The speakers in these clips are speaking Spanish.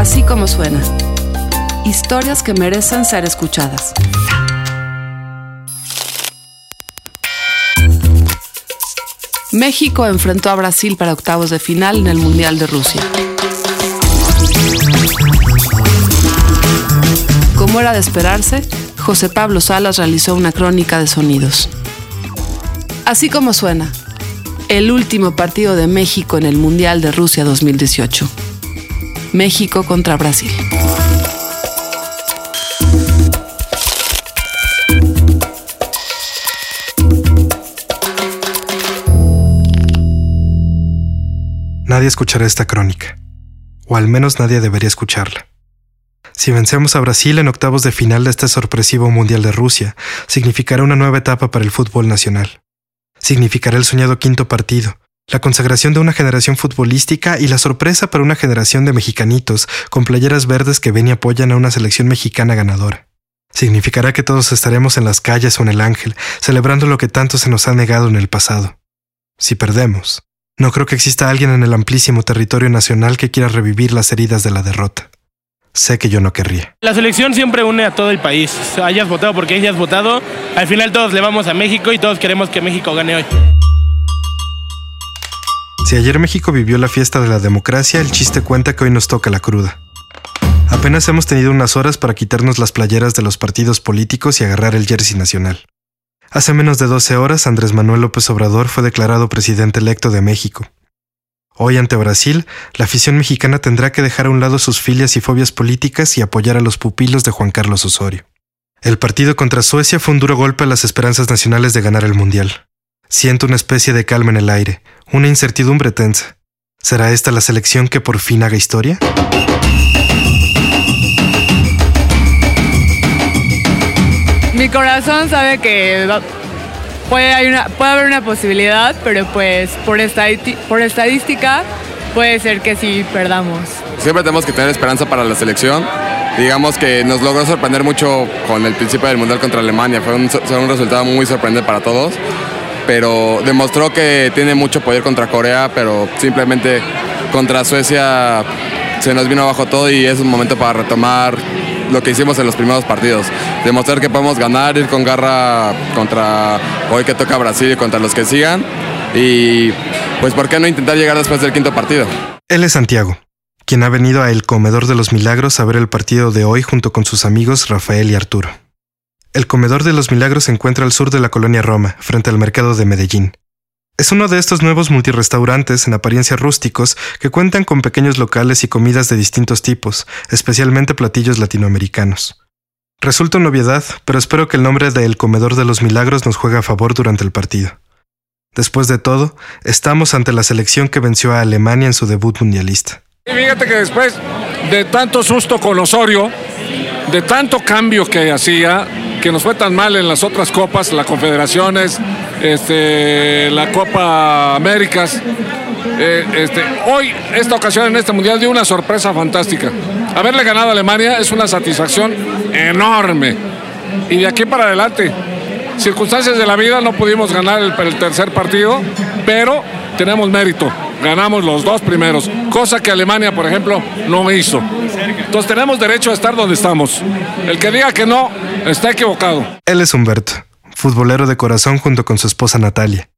Así como suena. Historias que merecen ser escuchadas. México enfrentó a Brasil para octavos de final en el Mundial de Rusia. Como era de esperarse, José Pablo Salas realizó una crónica de sonidos. Así como suena, el último partido de México en el Mundial de Rusia 2018. México contra Brasil. Nadie escuchará esta crónica, o al menos nadie debería escucharla. Si vencemos a Brasil en octavos de final de este sorpresivo Mundial de Rusia, significará una nueva etapa para el fútbol nacional. Significará el soñado quinto partido, la consagración de una generación futbolística y la sorpresa para una generación de mexicanitos con playeras verdes que ven y apoyan a una selección mexicana ganadora. Significará que todos estaremos en las calles o en el ángel, celebrando lo que tanto se nos ha negado en el pasado. Si perdemos, no creo que exista alguien en el amplísimo territorio nacional que quiera revivir las heridas de la derrota. Sé que yo no querría. La selección siempre une a todo el país. Hayas votado porque hayas votado, al final todos le vamos a México y todos queremos que México gane hoy. Si ayer México vivió la fiesta de la democracia, el chiste cuenta que hoy nos toca la cruda. Apenas hemos tenido unas horas para quitarnos las playeras de los partidos políticos y agarrar el jersey nacional. Hace menos de 12 horas, Andrés Manuel López Obrador fue declarado presidente electo de México. Hoy ante Brasil, la afición mexicana tendrá que dejar a un lado sus filias y fobias políticas y apoyar a los pupilos de Juan Carlos Osorio. El partido contra Suecia fue un duro golpe a las esperanzas nacionales de ganar el Mundial. Siento una especie de calma en el aire, una incertidumbre tensa. ¿Será esta la selección que por fin haga historia? Mi corazón sabe que puede, haber una posibilidad, pero pues por, por estadística puede ser que sí perdamos. Siempre tenemos que tener esperanza para la selección. Digamos que nos logró sorprender mucho con el principio del Mundial contra Alemania. Fue un, un resultado muy sorprendente para todos pero demostró que tiene mucho poder contra Corea, pero simplemente contra Suecia se nos vino abajo todo y es un momento para retomar lo que hicimos en los primeros partidos. Demostrar que podemos ganar, ir con garra contra hoy que toca Brasil y contra los que sigan. Y pues, ¿por qué no intentar llegar después del quinto partido? Él es Santiago, quien ha venido a El Comedor de los Milagros a ver el partido de hoy junto con sus amigos Rafael y Arturo. El Comedor de los Milagros se encuentra al sur de la colonia Roma, frente al mercado de Medellín. Es uno de estos nuevos multirestaurantes en apariencia rústicos que cuentan con pequeños locales y comidas de distintos tipos, especialmente platillos latinoamericanos. Resulta una novedad, pero espero que el nombre de El Comedor de los Milagros nos juegue a favor durante el partido. Después de todo, estamos ante la selección que venció a Alemania en su debut mundialista. fíjate que después de tanto susto con Osorio, de tanto cambio que hacía, que nos fue tan mal en las otras copas, la Confederaciones, este, la Copa Américas. Eh, este, hoy, esta ocasión en este Mundial dio una sorpresa fantástica. Haberle ganado a Alemania es una satisfacción enorme. Y de aquí para adelante, circunstancias de la vida no pudimos ganar el, el tercer partido, pero tenemos mérito. Ganamos los dos primeros, cosa que Alemania, por ejemplo, no hizo. Entonces tenemos derecho a estar donde estamos. El que diga que no, está equivocado. Él es Humberto, futbolero de corazón junto con su esposa Natalia.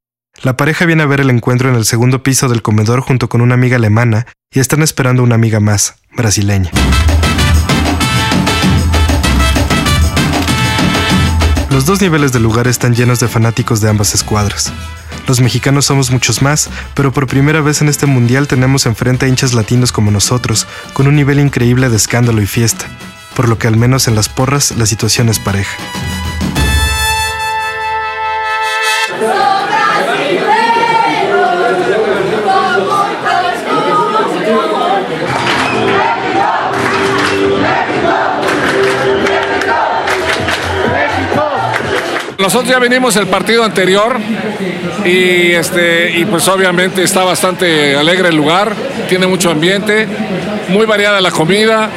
La pareja viene a ver el encuentro en el segundo piso del comedor junto con una amiga alemana y están esperando una amiga más, brasileña. Los dos niveles del lugar están llenos de fanáticos de ambas escuadras. Los mexicanos somos muchos más, pero por primera vez en este mundial tenemos enfrente a hinchas latinos como nosotros, con un nivel increíble de escándalo y fiesta, por lo que al menos en las porras la situación es pareja. Nosotros ya venimos el partido anterior y, este, y pues obviamente está bastante alegre el lugar, tiene mucho ambiente, muy variada la comida,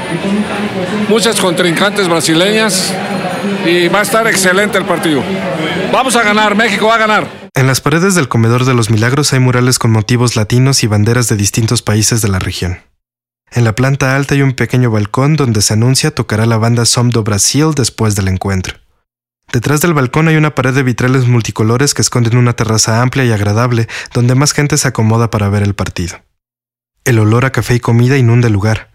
muchas contrincantes brasileñas y va a estar excelente el partido. Vamos a ganar, México va a ganar. En las paredes del Comedor de los Milagros hay murales con motivos latinos y banderas de distintos países de la región. En la planta alta hay un pequeño balcón donde se anuncia tocará la banda Som do Brasil después del encuentro. Detrás del balcón hay una pared de vitrales multicolores que esconden una terraza amplia y agradable donde más gente se acomoda para ver el partido. El olor a café y comida inunda el lugar.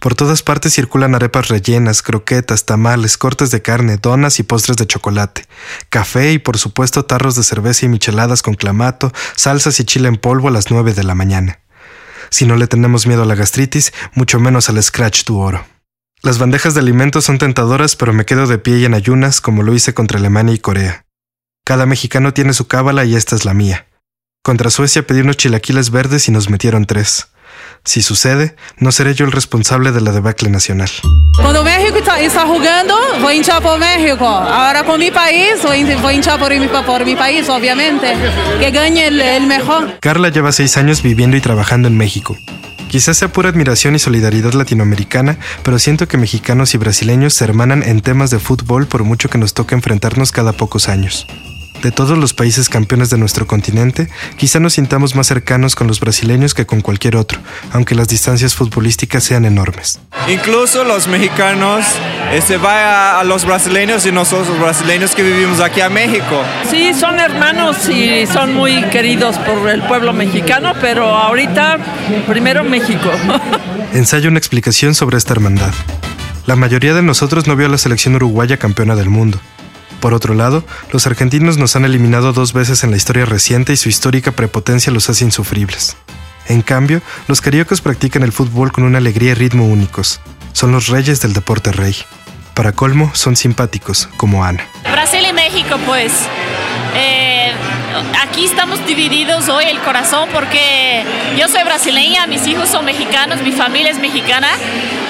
Por todas partes circulan arepas rellenas, croquetas, tamales, cortes de carne, donas y postres de chocolate, café y por supuesto tarros de cerveza y micheladas con clamato, salsas y chile en polvo a las 9 de la mañana. Si no le tenemos miedo a la gastritis, mucho menos al scratch tu oro. Las bandejas de alimentos son tentadoras, pero me quedo de pie y en ayunas como lo hice contra Alemania y Corea. Cada mexicano tiene su cábala y esta es la mía. Contra Suecia pedí unos chilaquiles verdes y nos metieron tres. Si sucede, no seré yo el responsable de la debacle nacional. Cuando México está, jugando, voy a hinchar por México. Ahora con mi país, voy, voy a hinchar por mi, por mi país, obviamente. Que gane el, el mejor. Carla lleva seis años viviendo y trabajando en México. Quizás sea pura admiración y solidaridad latinoamericana, pero siento que mexicanos y brasileños se hermanan en temas de fútbol por mucho que nos toque enfrentarnos cada pocos años. De todos los países campeones de nuestro continente, quizá nos sintamos más cercanos con los brasileños que con cualquier otro, aunque las distancias futbolísticas sean enormes. Incluso los mexicanos se van a, a, los brasileños y nosotros los brasileños que vivimos aquí a México. Sí, son hermanos y son muy queridos por el pueblo mexicano, pero ahorita primero México. Ensayo una explicación sobre esta hermandad. La mayoría de nosotros no vio a la selección uruguaya campeona del mundo. Por otro lado, los argentinos nos han eliminado dos veces en la historia reciente y su histórica prepotencia los hace insufribles. En cambio, los cariocas practican el fútbol con una alegría y ritmo únicos. Son los reyes del deporte rey. Para colmo, son simpáticos, como Ana. Brasil y México, pues. Aquí estamos divididos hoy el corazón porque yo soy brasileña, mis hijos son mexicanos, mi familia es mexicana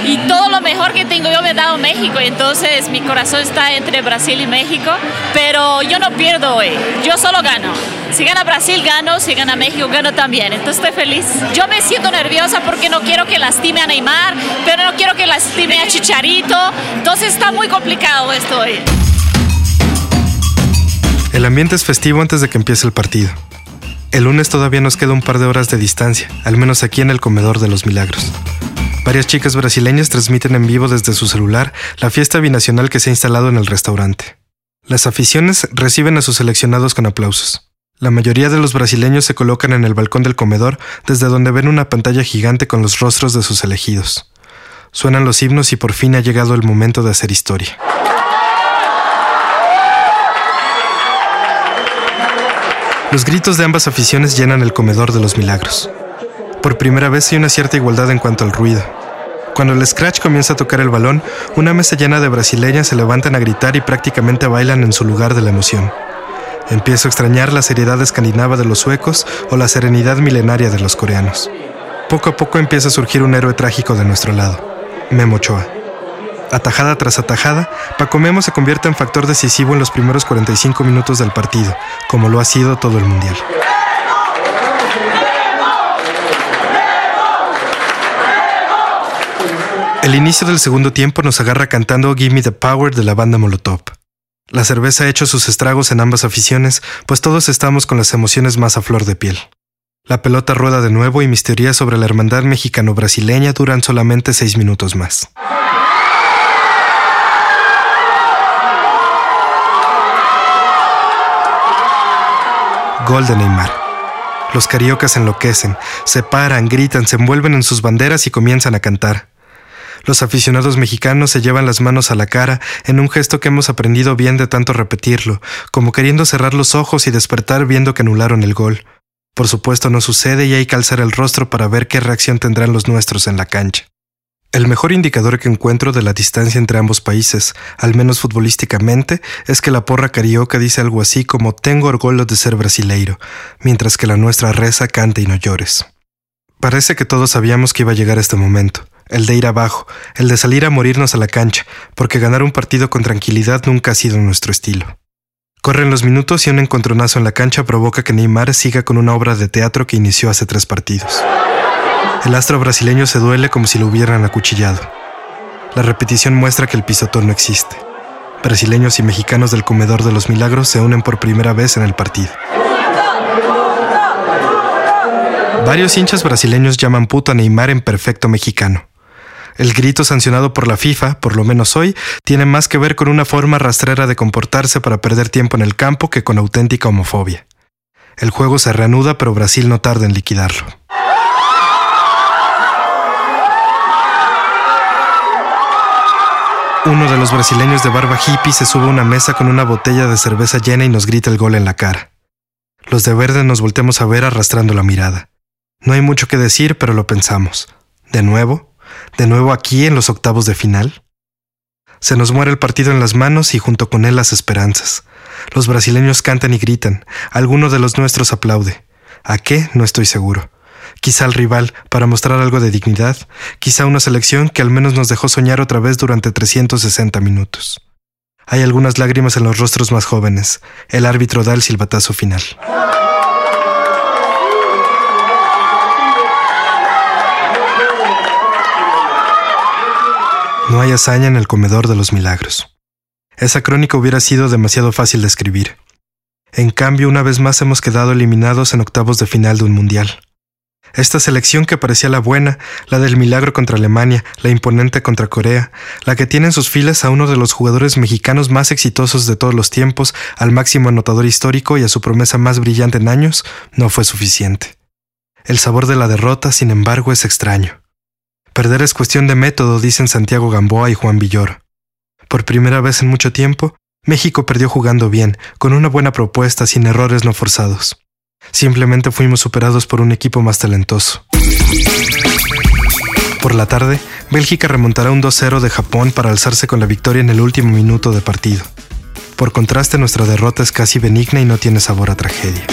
y todo lo mejor que tengo yo me ha dado México entonces mi corazón está entre Brasil y México, pero yo no pierdo hoy, yo solo gano. Si gana Brasil, gano, si gana México, gano también. Entonces estoy feliz. Yo me siento nerviosa porque no quiero que lastime a Neymar, pero no quiero que lastime a Chicharito. Entonces está muy complicado esto hoy. El ambiente es festivo antes de que empiece el partido. El lunes todavía nos queda un par de horas de distancia, al menos aquí en el comedor de los milagros. Varias chicas brasileñas transmiten en vivo desde su celular la fiesta binacional que se ha instalado en el restaurante. Las aficiones reciben a sus seleccionados con aplausos. La mayoría de los brasileños se colocan en el balcón del comedor desde donde ven una pantalla gigante con los rostros de sus elegidos. Suenan los himnos y por fin ha llegado el momento de hacer historia. Los gritos de ambas aficiones llenan el comedor de los milagros. Por primera vez hay una cierta igualdad en cuanto al ruido. Cuando el Scratch comienza a tocar el balón, una mesa llena de brasileñas se levantan a gritar y prácticamente bailan en su lugar de la emoción. Empiezo a extrañar la seriedad escandinava de los suecos o la serenidad milenaria de los coreanos. Poco a poco empieza a surgir un héroe trágico de nuestro lado, Memo Ochoa. Atajada tras atajada, Paco Memo se convierte en factor decisivo en los primeros 45 minutos del partido, como lo ha sido todo el Mundial. El inicio del segundo tiempo nos agarra cantando Gimme the Power de la banda Molotov. La cerveza ha hecho sus estragos en ambas aficiones, pues todos estamos con las emociones más a flor de piel. La pelota rueda de nuevo y mis teorías sobre la hermandad mexicano-brasileña duran solamente seis minutos más. Gol de Neymar. Los cariocas enloquecen, se paran, gritan, se envuelven en sus banderas y comienzan a cantar. Los aficionados mexicanos se llevan las manos a la cara en un gesto que hemos aprendido bien de tanto repetirlo, como queriendo cerrar los ojos y despertar viendo que anularon el gol. Por supuesto no sucede y hay que alzar el rostro para ver qué reacción tendrán los nuestros en la cancha. El mejor indicador que encuentro de la distancia entre ambos países, al menos futbolísticamente, es que la porra carioca dice algo así como tengo orgullo de ser brasileiro, mientras que la nuestra reza canta y no llores. Parece que todos sabíamos que iba a llegar este momento, el de ir abajo, el de salir a morirnos a la cancha, porque ganar un partido con tranquilidad nunca ha sido nuestro estilo. Corren los minutos y un encontronazo en la cancha provoca que Neymar siga con una obra de teatro que inició hace tres partidos. El astro brasileño se duele como si lo hubieran acuchillado. La repetición muestra que el pisotón no existe. Brasileños y mexicanos del comedor de los milagros se unen por primera vez en el partido. Varios hinchas brasileños llaman puto a Neymar en perfecto mexicano. El grito sancionado por la FIFA, por lo menos hoy, tiene más que ver con una forma rastrera de comportarse para perder tiempo en el campo que con auténtica homofobia. El juego se reanuda, pero Brasil no tarda en liquidarlo. Uno de los brasileños de barba hippie se sube a una mesa con una botella de cerveza llena y nos grita el gol en la cara. Los de verde nos volteamos a ver arrastrando la mirada. No hay mucho que decir, pero lo pensamos. ¿De nuevo? ¿De nuevo aquí en los octavos de final? Se nos muere el partido en las manos y junto con él las esperanzas. Los brasileños cantan y gritan, alguno de los nuestros aplaude. ¿A qué? No estoy seguro. Quizá al rival, para mostrar algo de dignidad, quizá una selección que al menos nos dejó soñar otra vez durante 360 minutos. Hay algunas lágrimas en los rostros más jóvenes. El árbitro da el silbatazo final. No hay hazaña en el comedor de los milagros. Esa crónica hubiera sido demasiado fácil de escribir. En cambio, una vez más hemos quedado eliminados en octavos de final de un mundial. Esta selección que parecía la buena, la del milagro contra Alemania, la imponente contra Corea, la que tiene en sus filas a uno de los jugadores mexicanos más exitosos de todos los tiempos, al máximo anotador histórico y a su promesa más brillante en años, no fue suficiente. El sabor de la derrota, sin embargo, es extraño. Perder es cuestión de método, dicen Santiago Gamboa y Juan Villoro. Por primera vez en mucho tiempo, México perdió jugando bien, con una buena propuesta, sin errores no forzados. Simplemente fuimos superados por un equipo más talentoso. Por la tarde, Bélgica remontará un 2-0 de Japón para alzarse con la victoria en el último minuto de partido. Por contraste, nuestra derrota es casi benigna y no tiene sabor a tragedia.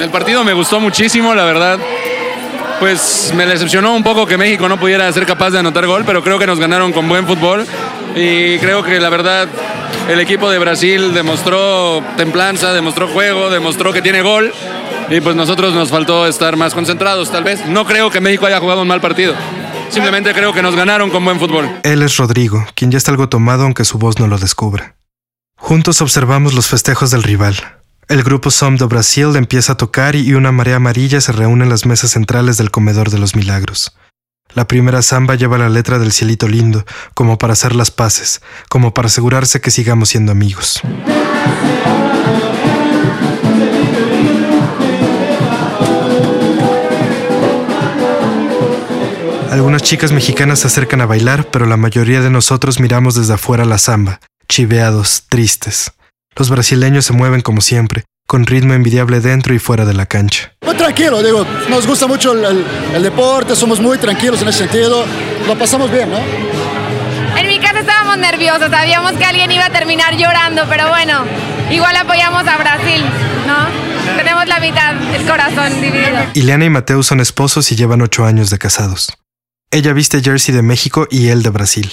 El partido me gustó muchísimo, la verdad. Pues me decepcionó un poco que México no pudiera ser capaz de anotar gol, pero creo que nos ganaron con buen fútbol. Y creo que la verdad el equipo de Brasil demostró templanza, demostró juego, demostró que tiene gol. Y pues nosotros nos faltó estar más concentrados, tal vez. No creo que México haya jugado un mal partido. Simplemente creo que nos ganaron con buen fútbol. Él es Rodrigo, quien ya está algo tomado aunque su voz no lo descubra. Juntos observamos los festejos del rival. El grupo Som do Brasil empieza a tocar y una marea amarilla se reúne en las mesas centrales del comedor de los milagros. La primera samba lleva la letra del cielito lindo, como para hacer las paces, como para asegurarse que sigamos siendo amigos. Algunas chicas mexicanas se acercan a bailar, pero la mayoría de nosotros miramos desde afuera la samba, chiveados, tristes. Los brasileños se mueven como siempre, con ritmo envidiable dentro y fuera de la cancha. Muy tranquilo, digo, nos gusta mucho el, el, deporte, somos muy tranquilos en ese sentido, lo pasamos bien, ¿no? En mi casa estábamos nerviosos, sabíamos que alguien iba a terminar llorando, pero bueno, igual apoyamos a Brasil, ¿no? Tenemos la mitad del corazón dividido. Ileana y Mateo son esposos y llevan ocho años de casados. Ella viste jersey de México y él de Brasil.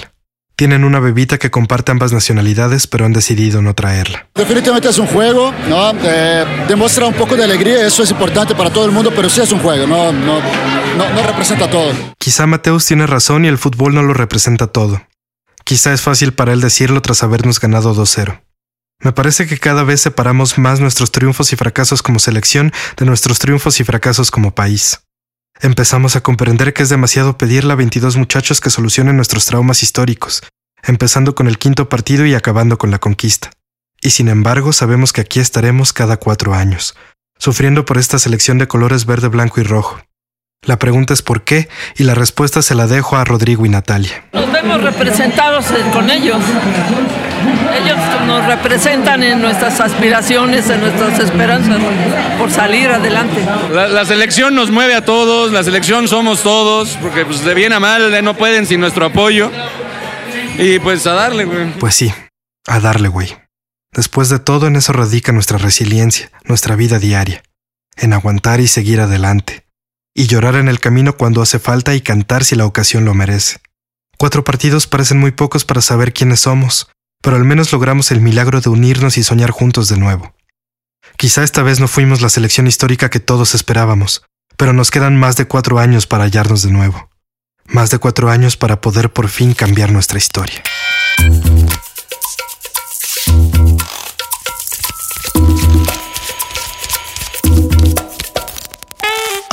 Tienen una bebita que comparte ambas nacionalidades, pero han decidido no traerla. Definitivamente es un juego, ¿no? Eh, demuestra un poco de alegría, eso es importante para todo el mundo, pero sí es un juego, no, no, no, no representa todo. Quizá Mateus tiene razón y el fútbol no lo representa todo. Quizá es fácil para él decirlo tras habernos ganado 2-0. Me parece que cada vez separamos más nuestros triunfos y fracasos como selección de nuestros triunfos y fracasos como país. Empezamos a comprender que es demasiado pedirle a 22 muchachos que solucionen nuestros traumas históricos, empezando con el quinto partido y acabando con la conquista. Y sin embargo sabemos que aquí estaremos cada cuatro años, sufriendo por esta selección de colores verde, blanco y rojo. La pregunta es por qué y la respuesta se la dejo a Rodrigo y Natalia. Nos vemos representados con ellos. Ellos nos representan en nuestras aspiraciones, en nuestras esperanzas por salir adelante. La, selección nos mueve a todos, la selección somos todos, porque pues, de bien a mal no pueden sin nuestro apoyo. Y pues a darle, güey. Pues sí, a darle, güey. Después de todo, en eso radica nuestra resiliencia, nuestra vida diaria, en aguantar y seguir adelante, y llorar en el camino cuando hace falta y cantar si la ocasión lo merece. Cuatro partidos parecen muy pocos para saber quiénes somos, pero al menos logramos el milagro de unirnos y soñar juntos de nuevo. Quizá esta vez no fuimos la selección histórica que todos esperábamos, pero nos quedan más de cuatro años para hallarnos de nuevo. Más de cuatro años para poder por fin cambiar nuestra historia.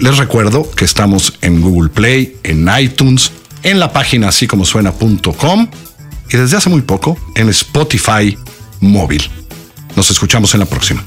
Les recuerdo que estamos en Google Play, en iTunes, en la página así como suena.com y desde hace muy poco en Spotify móvil. Nos escuchamos en la próxima.